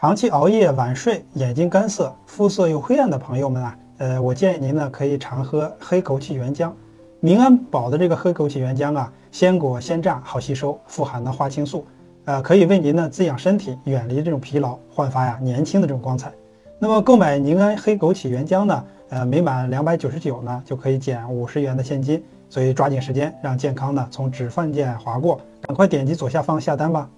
长期熬夜、晚睡、眼睛干涩、肤色又灰暗的朋友们啊，呃，我建议您呢可以常喝黑枸杞原浆。民安宝的这个黑枸杞原浆啊，鲜果鲜榨，好吸收，富含的花青素，呃，可以为您呢滋养身体，远离这种疲劳，焕发呀年轻的这种光彩。那么购买宁安黑枸杞原浆呢，呃，每满两百九十九呢就可以减五十元的现金，所以抓紧时间，让健康呢从指缝间划过，赶快点击左下方下单吧。